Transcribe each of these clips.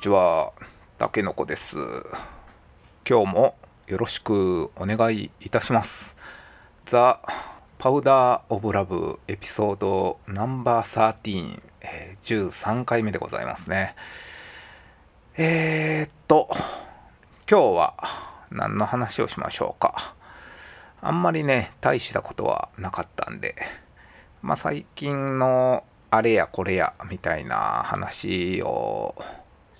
ちは、たけのこです。今日もよろしくお願いいたします。ザ・パウダー・オブ・ラブエピソードナンバー13、えー13回目でございますね。えー、っと、今日は何の話をしましょうか。あんまりね、大したことはなかったんで、まあ最近のあれやこれやみたいな話を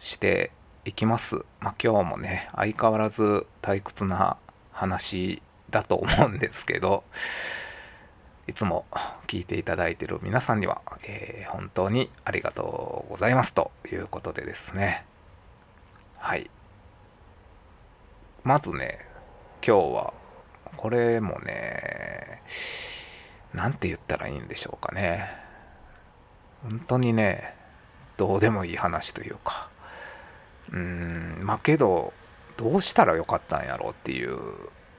していきます。まあ今日もね、相変わらず退屈な話だと思うんですけど、いつも聞いていただいている皆さんには、えー本当にありがとうございますということでですね。はい。まずね、今日は、これもね、なんて言ったらいいんでしょうかね。本当にね、どうでもいい話というか、うん、まあけど、どうしたらよかったんやろうっていう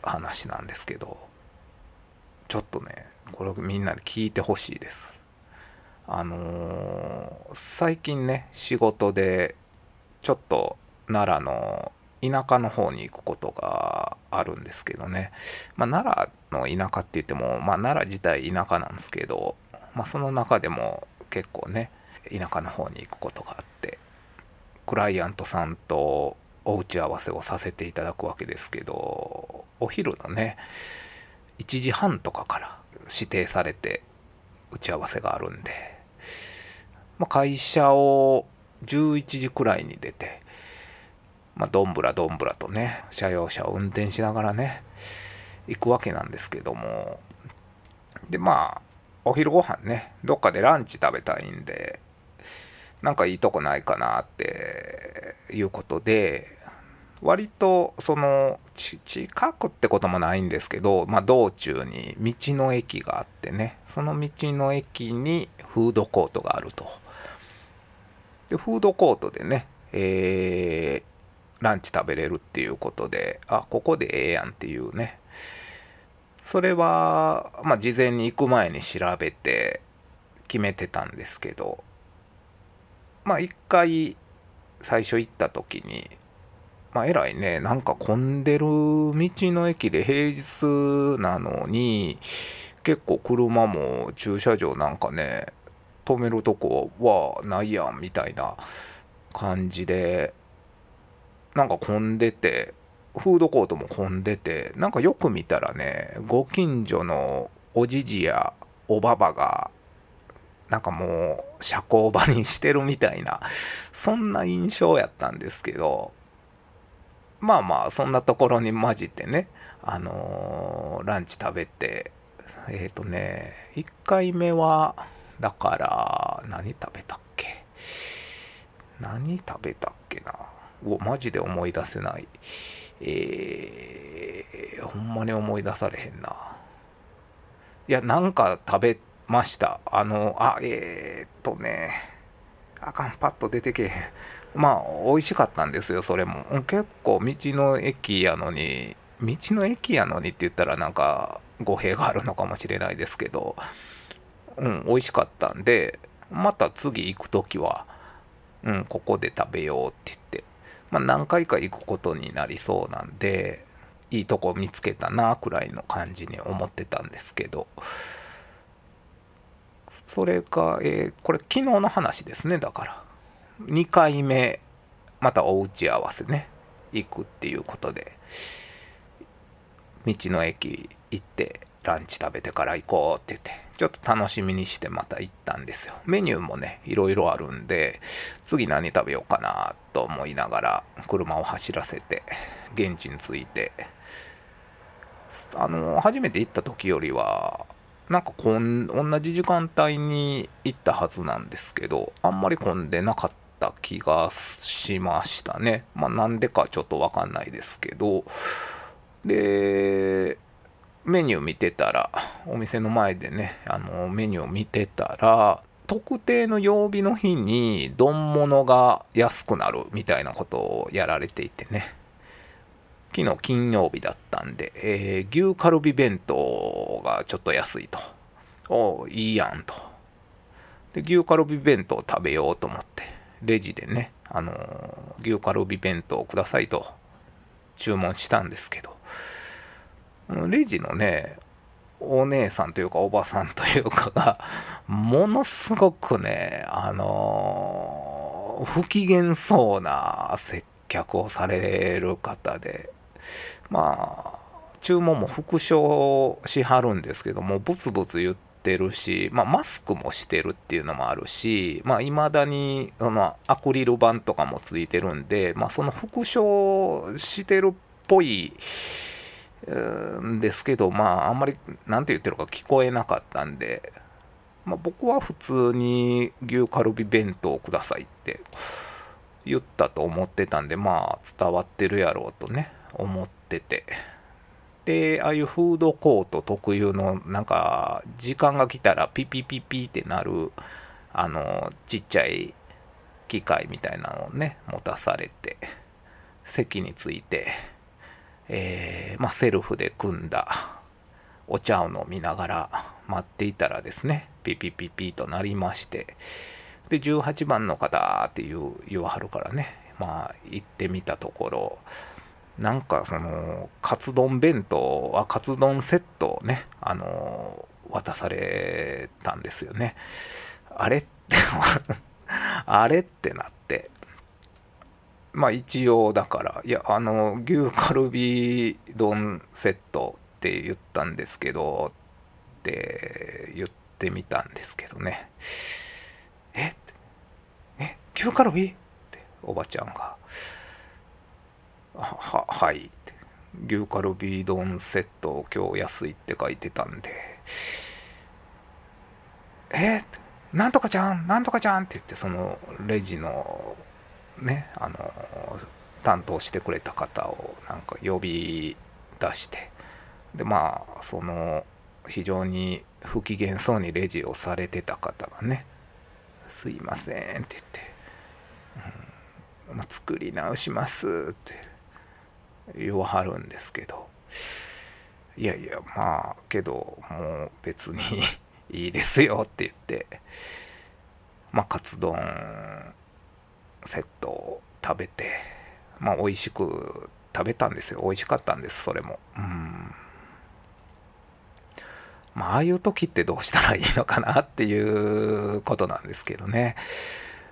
話なんですけど、ちょっとね、これみんなに聞いてほしいです。あのー最近ね、仕事で、ちょっと奈良の田舎の方に行くことがあるんですけどね、まあ、奈良の田舎って言っても、まあ、奈良自体田舎なんですけど、まあ、その中でも結構ね田舎の方に行くことがあって。クライアントさんとお打ち合わせをさせていただくわけですけどお昼のね1時半とかから指定されて打ち合わせがあるんで、まあ、会社を11時くらいに出てまあ、どんぶらどんぶらとね車用車を運転しながらね行くわけなんですけどもでまあお昼ご飯ねどっかでランチ食べたいんでなんかいいとこないかなっていうことで割とその近くってこともないんですけど、まあ、道中に道の駅があってねその道の駅にフードコートがあるとでフードコートでねえーランチ食べれるっていうことで、あ、ここでええやんっていうね。それは、まあ、事前に行く前に調べて決めてたんですけど、まあ、一回最初行った時に、まあ、えらいね、なんか混んでる道の駅で平日なのに、結構車も駐車場なんかね、止めるとこはないやんみたいな感じで、なんか混んでて、フードコートも混んでて、なんかよく見たらね、ご近所のおじじやおばばが、なんかもう社交場にしてるみたいな、そんな印象やったんですけど、まあまあ、そんなところに混じってね、あのーランチ食べて、えっ、とね、1回目は、だから、何食べたっけ？何食べたっけな？おマジで思い出せない。えー、ほんまに思い出されへんな。いや、なんか食べました。あの、あ、えー、っとね、あかん、パッと出てけへん。まあ、美味しかったんですよ、それも。結構、道の駅やのに、道の駅やのにって言ったらなんか語弊があるのかもしれないですけど、うん、美味しかったんで、また次行くときは、うん、ここで食べようって言って、まあ、何回か行くことになりそうなんで、いいとこ見つけたなくらいの感じに思ってたんですけど、それが、えーこれ昨日の話ですね、だから。2回目、またお打ち合わせね、行くっていうことで、道の駅行ってランチ食べてから行こうって言って。ちょっと楽しみにしてまた行ったんですよ。メニューもねいろいろあるんで次何食べようかなと思いながら車を走らせて現地に着いて。あの初めて行った時よりはなんかこん同じ時間帯に行ったはずなんですけどあんまり混んでなかった気がしましたね。まあなんでかちょっとわかんないですけど。でメニュー見てたらお店の前でねあのメニューを見てたら特定の曜日の日に丼物が安くなるみたいなことをやられていてね。昨日金曜日だったんで、えー牛カルビ弁当がちょっと安いと。おいいやんと。で牛カルビ弁当食べようと思ってレジでねあの牛カルビ弁当くださいと注文したんですけどレジのねお姉さんというかおばさんというかがものすごくねあの不機嫌そうな接客をされる方でまあ注文も復唱しはるんですけどもブツブツ言ってるし、まあ、マスクもしてるっていうのもあるしいまあ、未だにそのアクリル板とかもついてるんで、まあ、その復唱してるっぽいんですけどまああんまり何て言ってるか聞こえなかったんで、まあ、僕は普通に牛カルビ弁当くださいって言ったと思ってたんでまあ伝わってるやろうとね。思ってて。でああいうフードコート特有のなんか時間が来たらピピピピってなるあのちっちゃい機械みたいなのをね持たされて席について、えー、まあ、セルフで組んだお茶を飲みながら待っていたらですねピピピピとなりましてで18番の方って言言わはるからねまあ行ってみたところなんかそのカツ丼弁当はカツ丼セットをねあの渡されたんですよね。あれって あれってなって。まあ一応だからいやあの牛カルビ丼セットって言ったんですけどって言ってみたんですけどね。ええ牛カルビ？っておばちゃんが。ははい。牛カルビ丼セット今日安いって書いてたんで。えー、なんとかちゃんなんとかちゃんって言ってそのレジのねあの担当してくれた方をなんか呼び出して。でまあその非常に不機嫌そうにレジをされてた方がね「すいません」って言って「うん。まあ、作り直します」って。言わはるんですけど。いやいやまあけどもう別に いいですよって言って。まあカツ丼セットを食べて。まあ美味しく食べたんですよ。美味しかったんですそれも。うん。まあああいう時ってどうしたらいいのかなっていうことなんですけどね。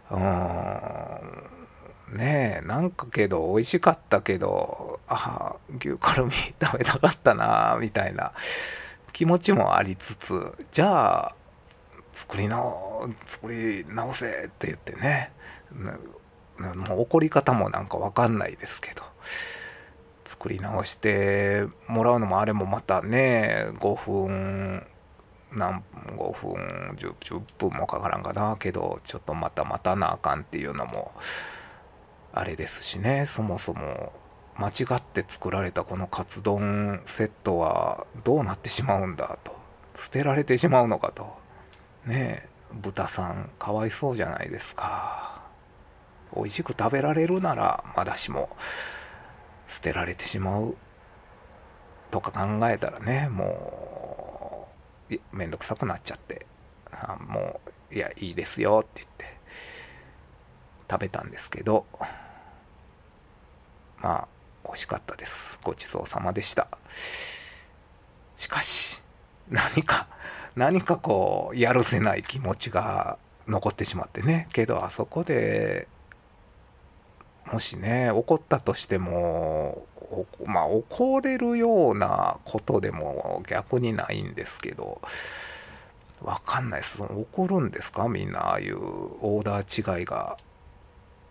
うん。ねえなんかけど美味しかったけどあ牛カルビ 食べたかったなみたいな気持ちもありつつじゃあ作り直作り直せって言ってねもう怒り方もなんか分かんないですけど作り直してもらうのもあれもまたね5分何5分 10, 10分もかからんかなけどちょっとまた待たなあかんっていうのもあれですしねそもそも間違って作られたこのカツ丼セットはどうなってしまうんだと。捨てられてしまうのかと。ねえ豚さんかわいそうじゃないですか。美味しく食べられるならまだしも捨てられてしまうとか考えたらねもうめんどくさくなっちゃって。あもういやいいですよって言って。食べたんですけどまあ美味しかったです。ごちそうさまでした。しかし何か何かこうやるせない気持ちが残ってしまってね。けどあそこでもしね怒ったとしてもまあ怒れるようなことでも逆にないんですけどわかんないです。怒るんですか？みんなああいうオーダー違いが。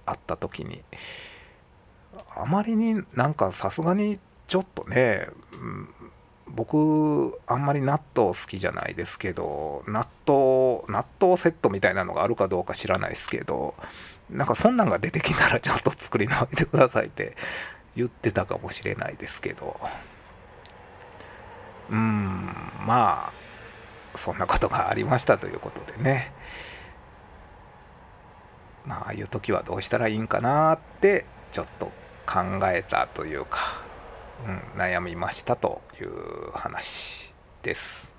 あった時にあまりになんかさすがにちょっとね、僕あんまり納豆好きじゃないですけど納豆納豆セットみたいなのがあるかどうか知らないですけどなんかそんなんが出てきたらちょっと作り直してくださいって言ってたかもしれないですけど。うんまあそんなことがありましたということでね。まああいう時はどうしたらいいんかなってちょっと考えたというか、うん、悩みましたという話です。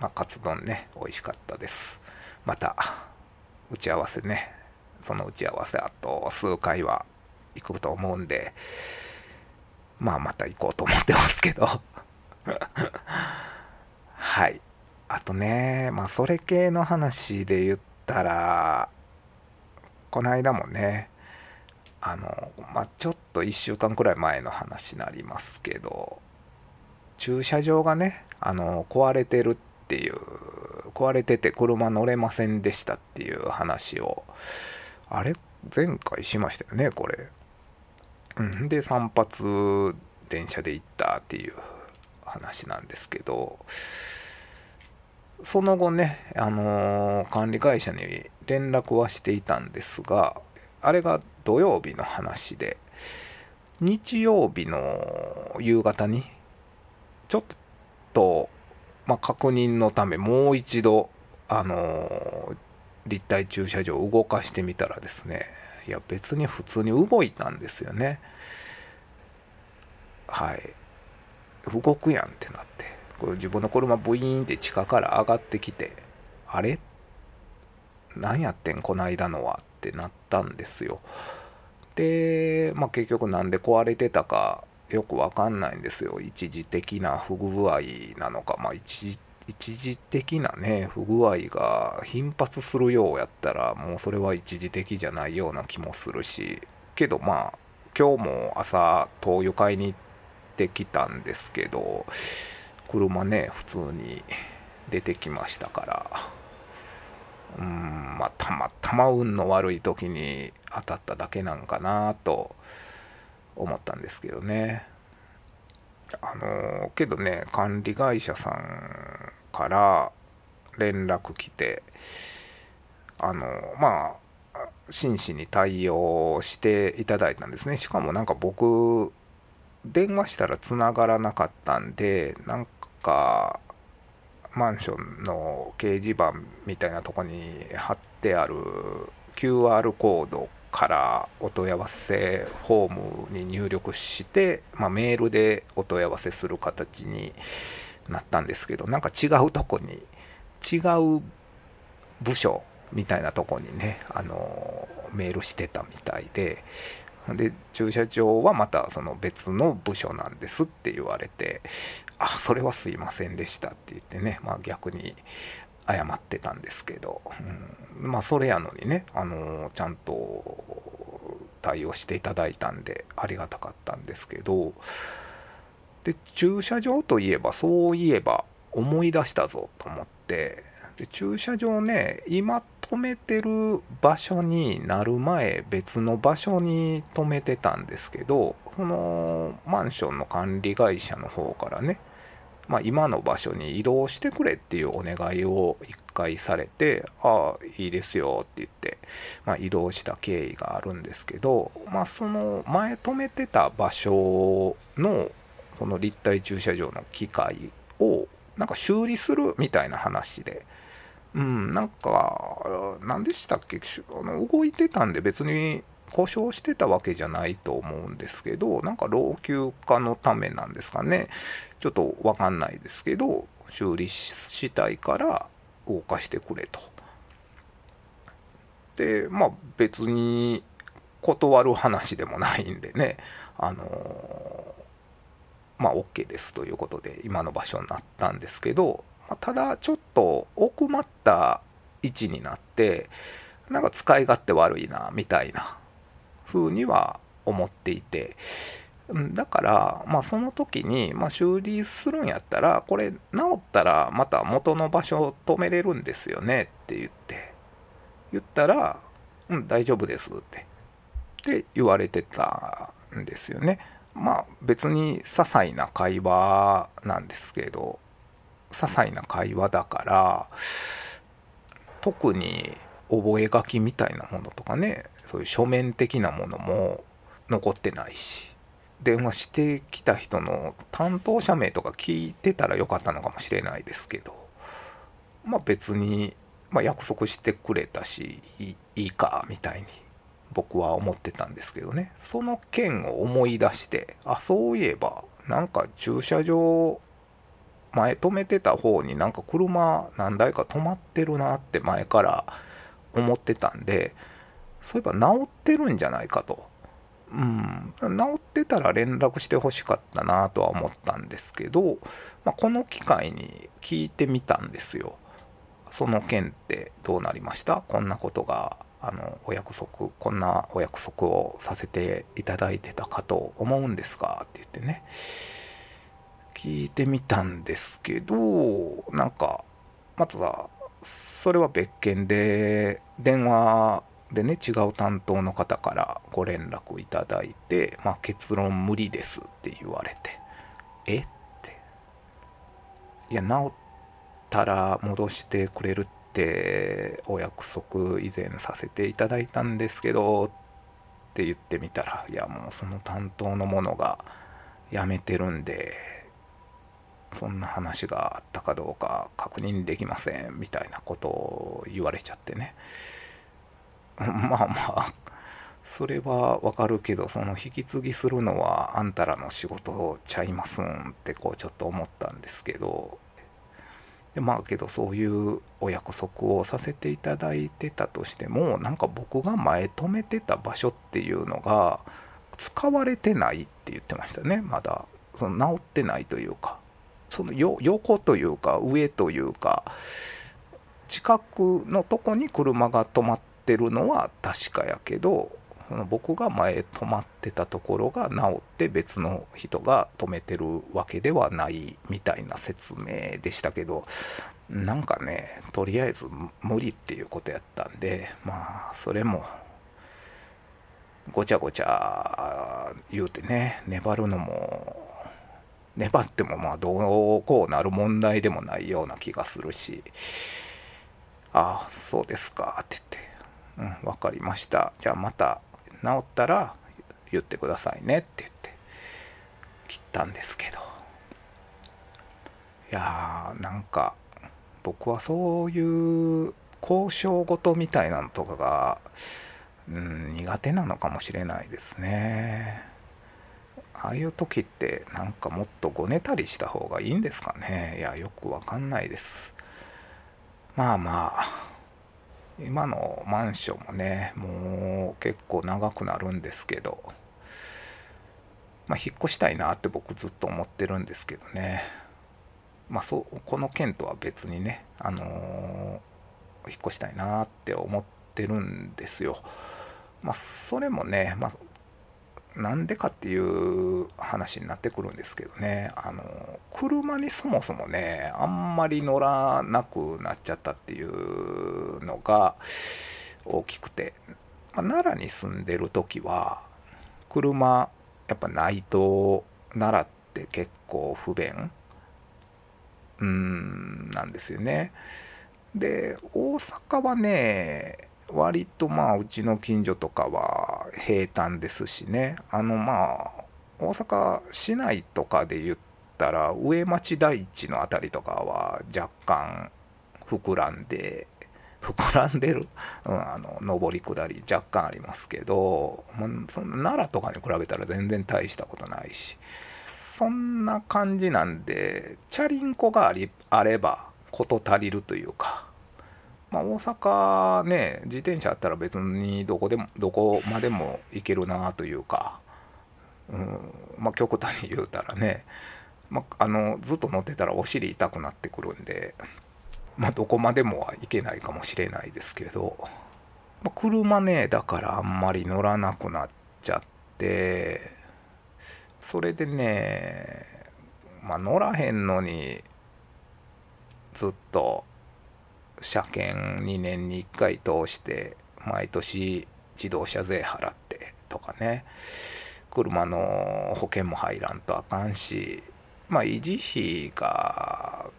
まあ、カツ丼ね美味しかったです。また打ち合わせねその打ち合わせあと数回は行くと思うんでまあまた行こうと思ってますけど はいあとねまあそれ系の話で言ったらこの間もねあのまあちょっと1週間くらい前の話になりますけど駐車場がねあの壊れてるっていう壊れてて車乗れませんでしたっていう話をあれ前回しましたよねこれ。で散髪電車で行ったっていう話なんですけどその後ね、あのー、管理会社に連絡はしていたんですがあれが土曜日の話で日曜日の夕方にちょっと、まあ、確認のためもう一度、あのー、立体駐車場を動かしてみたらですねいや別に普通に動いたんですよね。はい。動くやんってなって。これ自分の車ブイーンって地下から上がってきてあれ？何やってんこないだのはってなったんですよ。で、まあ、結局なんで壊れてたかよくわかんないんですよ。一時的な不具合なのか。まあ一時一時的なね不具合が頻発するようやったらもうそれは一時的じゃないような気もするし。けどまあ今日も朝灯油買いに行ってきたんですけど車ね普通に出てきましたから。うんまあたまたま運の悪い時に当たっただけなんかなと思ったんですけどね。あのけどね管理会社さんから連絡来てあのまあ真摯に対応していただいたんですね。しかもなんか僕電話したら繋がらなかったんでなんかマンションの掲示板みたいなとこに貼ってある QR コードからお問い合わせフォームに入力して、まあ、メールでお問い合わせする形になったんですけどなんか違うとこに違う部署みたいなとこにねあのメールしてたみたいでで駐車場はまたその別の部署なんですって言われてあそれはすいませんでしたって言ってねまあ逆に謝ってたんですけど、うん、まあそれやのにね、あのちゃんと対応していただいたんでありがたかったんですけどで駐車場といえばそういえば思い出したぞと思ってで駐車場ね今止めてる場所になる前別の場所に止めてたんですけどそのマンションの管理会社の方からねまあ、今の場所に移動してくれっていうお願いを一回されて、ああ、いいですよって言って、まあ、移動した経緯があるんですけど、まあ、その前止めてた場所の、この立体駐車場の機械を、なんか修理するみたいな話で、うん、なんか、何でしたっけ？あの動いてたんで別に故障してたわけじゃないと思うんですけどなんか老朽化のためなんですかね。ちょっと分かんないですけど修理したいから動かしてくれと。でまあ別に断る話でもないんでね。あのまあ OK ですということで今の場所になったんですけど、ま、ただちょっと奥まった位置になってなんか使い勝手悪いなみたいな風には思っていて。だからまあその時に、まあ、修理するんやったらこれ治ったらまた元の場所を止めれるんですよねって言って。言ったら「うん大丈夫です」って。って言われてたんですよね。まあ別に些細な会話なんですけど。些細な会話だから特に覚書みたいなものとかねそういう書面的なものも残ってないし電話してきた人の担当者名とか聞いてたらよかったのかもしれないですけどまあ別に、まあ、約束してくれたしいいかみたいに僕は思ってたんですけどね。その件を思い出してあそういえばなんか駐車場前止めてた方になんか車何台か止まってるなって前から思ってたんでそういえば治ってるんじゃないかと。うん、治ってたら連絡してほしかったなとは思ったんですけど、まあ、この機会に聞いてみたんですよ。その件ってどうなりました？こんなことがあのお約束こんなお約束をさせていただいてたかと思うんですがって言ってね聞いてみたんですけどなんかまずはそれは別件で電話でね違う担当の方からご連絡いただいて、まあ、結論無理ですって言われてえって。いや治ったら戻してくれるってお約束以前させていただいたんですけどって言ってみたらいやもうその担当の者が辞めてるんでそんな話があったかどうか確認できませんみたいなことを言われちゃってね。まあまあそれはわかるけどその引き継ぎするのはあんたらの仕事ちゃいますんってこうちょっと思ったんですけど。でまあけどそういうお約束をさせていただいてたとしてもなんか僕が前止めてた場所っていうのが使われてないって言ってましたね。まだその治ってないというか。その横というか上というか近くのとこに車が止まってるのは確かやけど僕が前止まってたところが治って別の人が止めてるわけではないみたいな説明でしたけどなんかねとりあえず無理っていうことやったんでまあそれもごちゃごちゃ言うてね粘るのも粘ってもまあどうこうなる問題でもないような気がするし。ああそうですか。って言って。うん分かりました。じゃあまた治ったら言ってくださいね。って言って。切ったんですけど。いやーなんか僕はそういう交渉事みたいなのとかが、うん、苦手なのかもしれないですね。ああいう時ってなんかもっとごねたりした方がいいんですかね。いやよくわかんないです。まあまあ今のマンションもねもう結構長くなるんですけどまあ引っ越したいなって僕ずっと思ってるんですけどね。まあそうこの件とは別にねあのー、引っ越したいなって思ってるんですよ。まあそれもね、まあ、なんでかっていう話になってくるんですけどね。あの車にそもそもねあんまり乗らなくなっちゃったっていうのが大きくて、まあ、奈良に住んでる時は車やっぱないと奈良って結構不便うんなんですよね。で大阪はね割とまあうちの近所とかは平坦ですしね。あのまあ大阪市内とかで言ったら上町台地の辺りとかは若干膨らんで膨らんでる、うん、あの上り下り若干ありますけど、まあ、その奈良とかに比べたら全然大したことないし。そんな感じなんでチャリンコがありあれば事足りるというかまあ、大阪ね自転車あったら別にどこでもどこまでも行けるなというか、うんまあ、極端に言うたらね、まあ、あのずっと乗ってたらお尻痛くなってくるんで、まあ、どこまでもは行けないかもしれないですけど、まあ、車ねだからあんまり乗らなくなっちゃってそれでね、まあ、乗らへんのにずっと車検2年に1回通して毎年自動車税払ってとかね。車の保険も入らんとあかんしまあ維持費が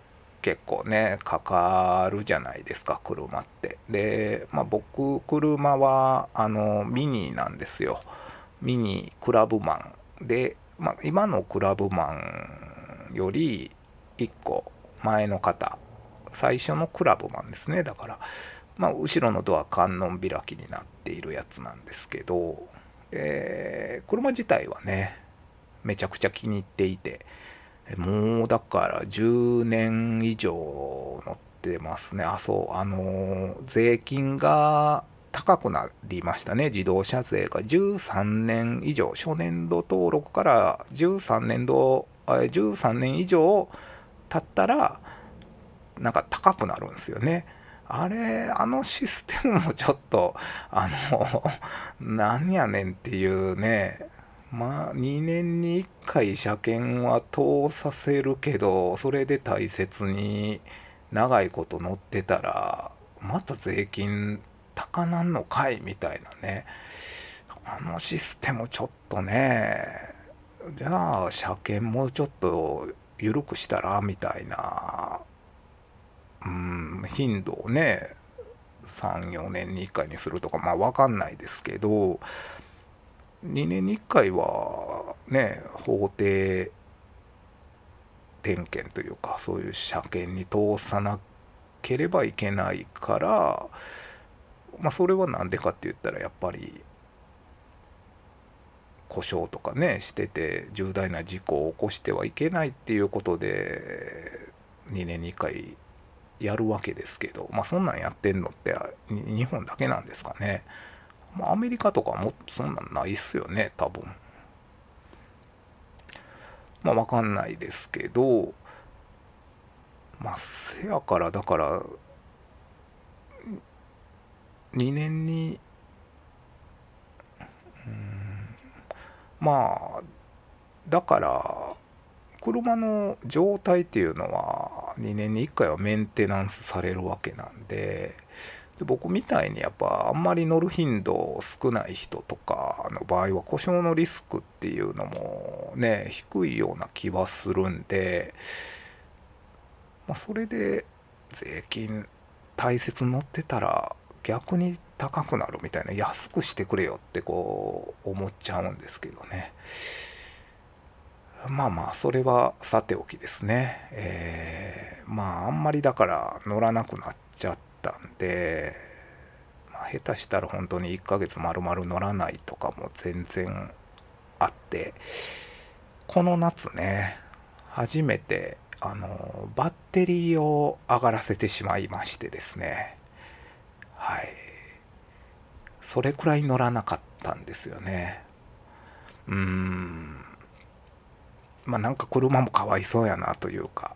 結構ねかかるじゃないですか車って。でまあ僕車はあのミニなんですよ。ミニクラブマンで、まあ、今のクラブマンより1個前の方最初のクラブマンですね。だから、まあ、後ろのドア観音開きになっているやつなんですけど、えー、車自体はねめちゃくちゃ気に入っていてもうだから10年以上乗ってますね。あそうあの税金が高くなりましたね。自動車税が13年以上初年度登録から13年度13年以上経ったらなんか高くなるんですよね。あれあのシステムもちょっとあの なんやねんっていうね。まあ2年に1回車検は通させるけどそれで大切に長いこと乗ってたらまた税金高なんのかいみたいなね。あのシステムちょっとねじゃあ車検もうちょっと緩くしたらみたいな頻度をね34年に1回にするとかまあ分かんないですけど2年に1回はね法定点検というかそういう車検に通さなければいけないからまあそれは何でかって言ったらやっぱり故障とかねしてて重大な事故を起こしてはいけないっていうことで2年に1回やるわけですけどまあそんなんやってんのって日本だけなんですかね。まあ、アメリカとかもそんなんないっすよね多分。まあ分かんないですけどまあせやからだから2年にうんまあだから車の状態っていうのは2年に1回はメンテナンスされるわけなんでで僕みたいにやっぱあんまり乗る頻度少ない人とかの場合は故障のリスクっていうのもね低いような気はするんで、まあ、それで税金大切に乗ってたら逆に高くなるみたいな安くしてくれよってこう思っちゃうんですけどね。まあまあそれはさておきですね。えー、まああんまりだから乗らなくなっちゃったんで、まあ、下手したら本当に1ヶ月丸々乗らないとかも全然あってこの夏ね初めてあのバッテリーを上がらせてしまいましてですね。はい。それくらい乗らなかったんですよね。うーん。まあなんか車もかわいそうやなというか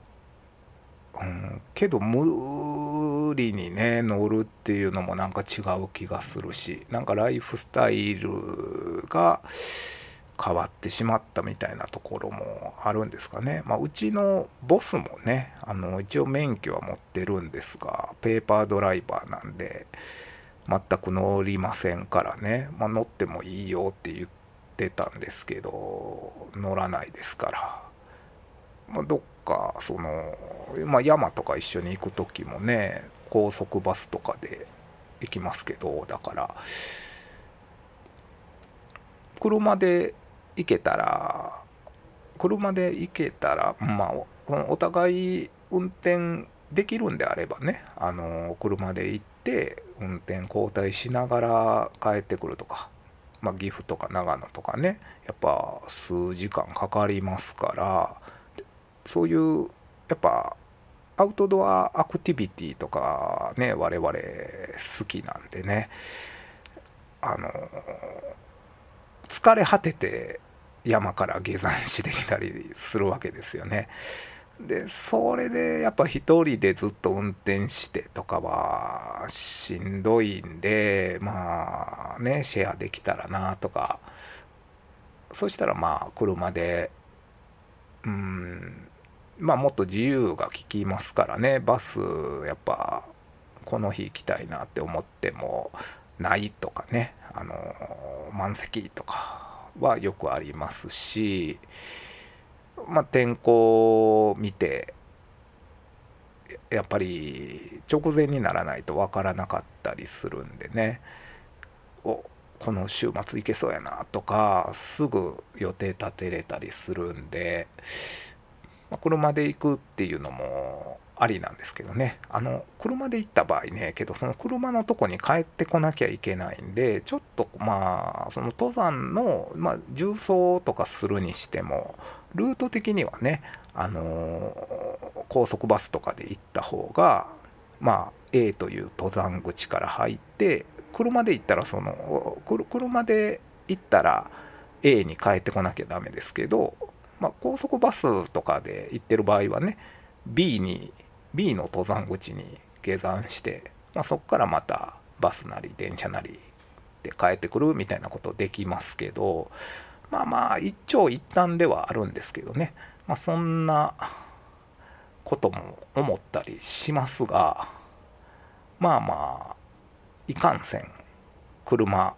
うん、けど無理にね乗るっていうのもなんか違う気がするしなんかライフスタイルが変わってしまったみたいなところもあるんですかね。まあ、うちのボスもねあの一応免許は持ってるんですがペーパードライバーなんで全く乗りませんからね、まあ、乗ってもいいよって言ってたんですけど乗らないですから、まあ、どっかその、まあ、山とか一緒に行く時もね高速バスとかで行きますけどだから車で行けたら車で行けたらまあお互い運転できるんであればねあの車で行って運転交代しながら帰ってくるとか、まあ、岐阜とか長野とかねやっぱ数時間かかりますからそういうやっぱアウトドアアクティビティとかね我々好きなんでねあの疲れ果てて山から下山してきたりするわけですよね。でそれでやっぱ一人でずっと運転してとかはしんどいんでまあねシェアできたらなとか。そしたらまあ車でうんまあもっと自由が利きますからね。バスやっぱこの日行きたいなって思ってもないとかね。あの満席とかはよくありますし。まあ天候を見てやっぱり直前にならないと分からなかったりするんでね。おこの週末行けそうやなとかすぐ予定立てれたりするんでまあ、車で行くっていうのもありなんですけどね。あの車で行った場合ねけどその車のとこに帰ってこなきゃいけないんでちょっとまあその登山の、まあ、重装とかするにしてもルート的にはねあの高速バスとかで行った方がまあ A という登山口から入って車で行ったらその車で行ったら A に帰ってこなきゃダメですけど、まあ、高速バスとかで行ってる場合はね B に B の登山口に下山して、まあ、そこからまたバスなり電車なりで帰ってくるみたいなことできますけどまあまあ一長一短ではあるんですけどね、まあ、そんなことも思ったりしますがまあまあいかんせん車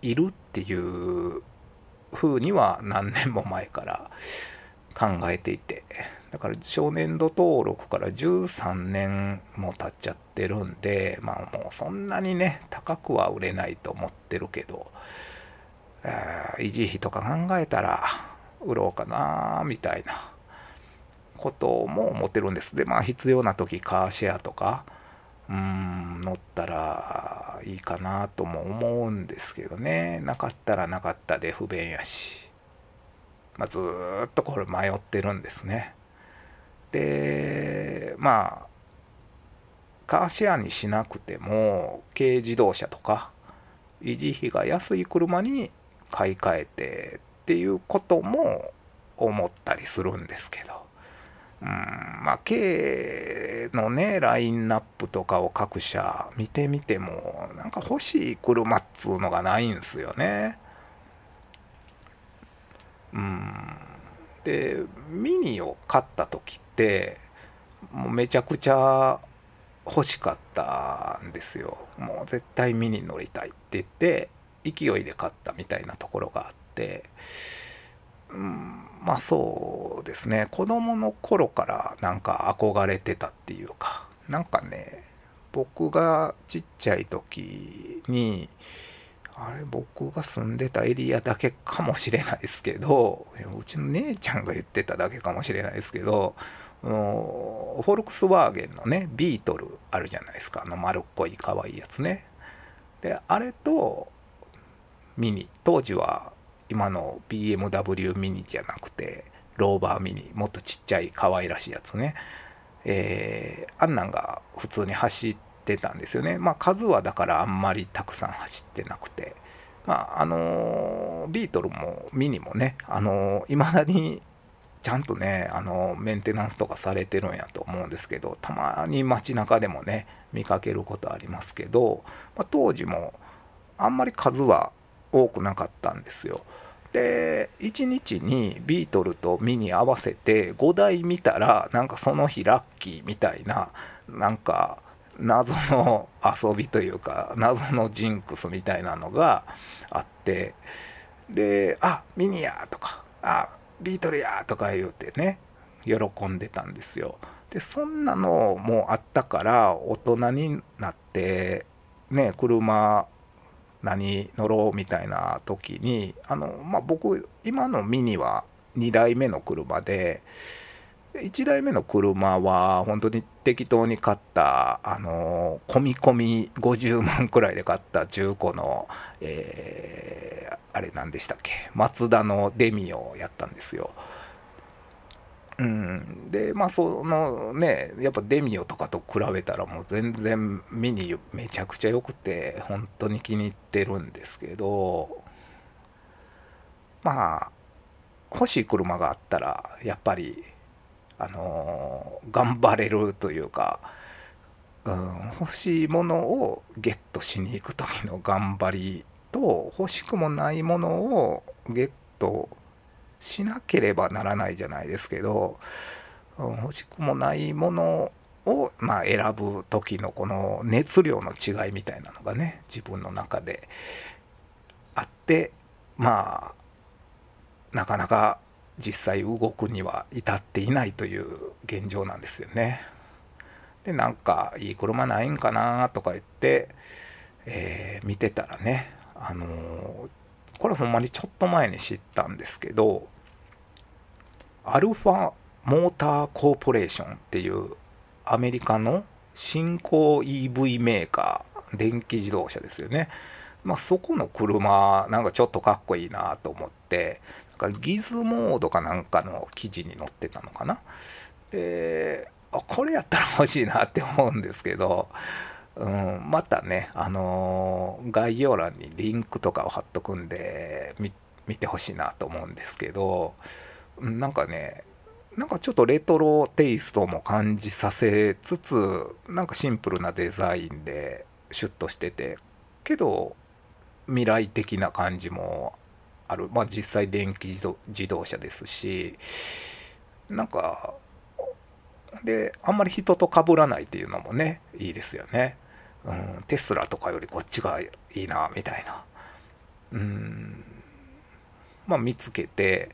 いるっていう風には何年も前から考えていて。だから少年度登録から13年も経っちゃってるんでまあもうそんなにね高くは売れないと思ってるけど。維持費とか考えたら売ろうかなみたいな。ことも思ってるんです。でまあ必要な時カーシェアとかうん乗ったらいいかなとも思うんですけどね。なかったらなかったで不便やし、まあ、ずっとこれ迷ってるんですね。でまあカーシェアにしなくても軽自動車とか維持費が安い車に買い替えてっていうことも思ったりするんですけどうんまあ、軽のね、ラインナップとかを各社見てみても、なんか欲しい車っつうのがないんですよね。うん。で、ミニを買った時って、もうめちゃくちゃ欲しかったんですよ。もう絶対ミニ乗りたいって言って、勢いで買ったみたいなところがあって、うん、まあそうですね。子供の頃からなんか憧れてたっていうかなんかね僕がちっちゃい時にあれ僕が住んでたエリアだけかもしれないですけどうちの姉ちゃんが言ってただけかもしれないですけどフォルクスワーゲンのねビートルあるじゃないですか。あの丸っこい可愛いやつね。であれとミニ。当時は今の BMW ミニじゃなくてローバーミニ。もっとちっちゃい可愛らしいやつね、えー、あんなんが普通に走ってたんですよね。まあ数はだからあんまりたくさん走ってなくて。まああのー、ビートルもミニもねあのい、まだにちゃんとね、あのメンテナンスとかされてるんやと思うんですけどたまに街中でもね見かけることありますけど、まあ、当時もあんまり数は多くなかったんですよ。で1日にビートルとミニ合わせて5台見たらなんかその日ラッキーみたいななんか謎の遊びというか謎のジンクスみたいなのがあってで「あミニや」とか「あビートルや」とか言うてね喜んでたんですよ。でそんなのもあったから大人になってね車何乗ろうみたいな時にあの、まあ、僕今のミニは2台目の車で1台目の車は本当に適当に買ったあの込み込み50万くらいで買った中古の、えー、あれ何でしたっけ？マツダのデミオをやったんですよ。うん、でまあそのねやっぱデミオとかと比べたらもう全然ミニめちゃくちゃ良くて本当に気に入ってるんですけどまあ欲しい車があったらやっぱりあのー、頑張れるというか、うん、欲しいものをゲットしに行く時の頑張りと欲しくもないものをゲットしなければならないじゃないですけど、うん、欲しくもないものを、まあ、選ぶ時のこの熱量の違いみたいなのがね自分の中であってまあなかなか実際動くには至っていないという現状なんですよね。でなんかいい車ないんかなとか言って、えー、見てたらねあのー、これほんまにちょっと前に知ったんですけどアルファモーターコーポレーションっていうアメリカの新興 EV メーカー電気自動車ですよね。まあそこの車なんかちょっとかっこいいなと思ってなんかギズモードかなんかの記事に載ってたのかな。でこれやったら欲しいなって思うんですけどうん、またね、あのー、概要欄にリンクとかを貼っとくんで見てほしいなと思うんですけどなんかねなんかちょっとレトロテイストも感じさせつつなんかシンプルなデザインでシュッとしててけど未来的な感じもある。まあ実際電気自動車ですしなんかであんまり人と被らないっていうのもねいいですよね、うん、テスラとかよりこっちがいいなみたいなうんまあ見つけて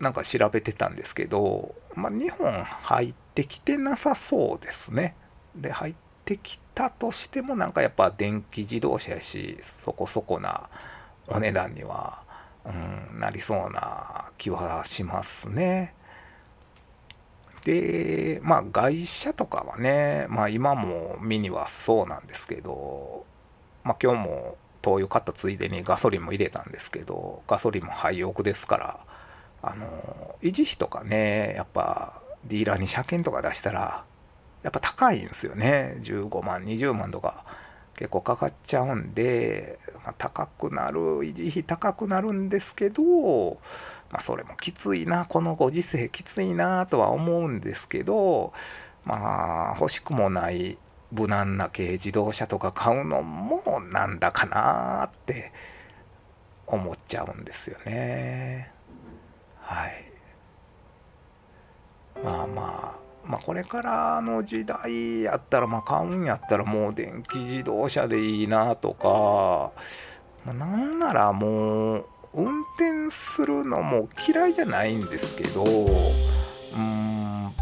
なんか調べてたんですけど、まあ、日本入ってきてなさそうですね。で入ってきたとしてもなんかやっぱ電気自動車やしそこそこなお値段には、うん、なりそうな気はしますね。でまあ外車とかはね、まあ、今もミニはそうなんですけど、まあ、今日も灯油買ったついでにガソリンも入れたんですけどガソリンも廃屋ですからあの維持費とかねやっぱディーラーに車検とか出したらやっぱ高いんですよね。15万20万とか結構かかっちゃうんで、まあ、高くなる維持費高くなるんですけど、まあ、それもきついなこのご時世きついなとは思うんですけどまあ欲しくもない無難な軽自動車とか買うのもなんだかなって思っちゃうんですよね。はいまあまあまあこれからの時代やったらまあ買うんやったらもう電気自動車でいいなとか、まあ、なんならもう運転するのも嫌いじゃないんですけどうん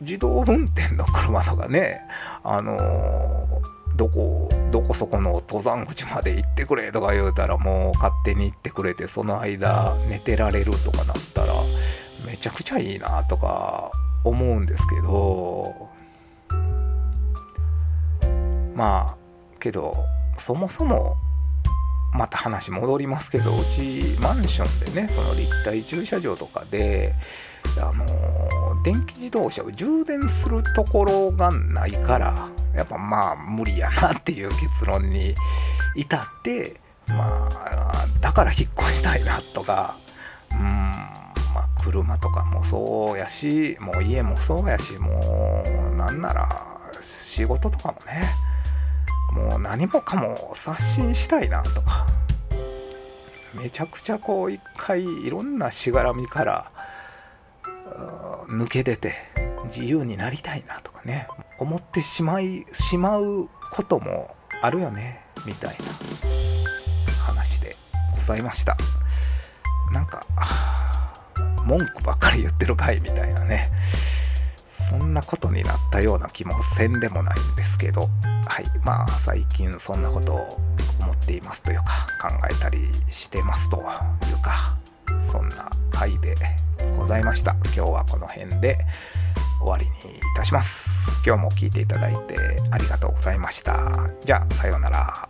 自動運転の車とかねあのどこどこそこの登山口まで行ってくれとか言うたらもう勝手に行ってくれてその間寝てられるとかなったらめちゃくちゃいいなとか思うんですけどまあけどそもそもまた話戻りますけどうちマンションでねその立体駐車場とかであの電気自動車を充電するところがないからやっぱまあ無理やなっていう結論に至ってまあだから引っ越したいなとかうんまあ車とかもそうやしもう家もそうやしもうなんなら仕事とかもねもう何もかも刷新したいなとか。めちゃくちゃこう一回いろんなしがらみから抜け出て自由になりたいなとかね。思ってしまいしまうこともあるよねみたいな話でございました。なんか文句ばっかり言ってるかいみたいなね。そんなことになったような気もせんでもないんですけどはいまあ最近そんなことを思っていますというか考えたりしてますというかそんな回でございました。今日はこの辺で終わりにいたします。今日も聴いていただいてありがとうございました。じゃあさようなら。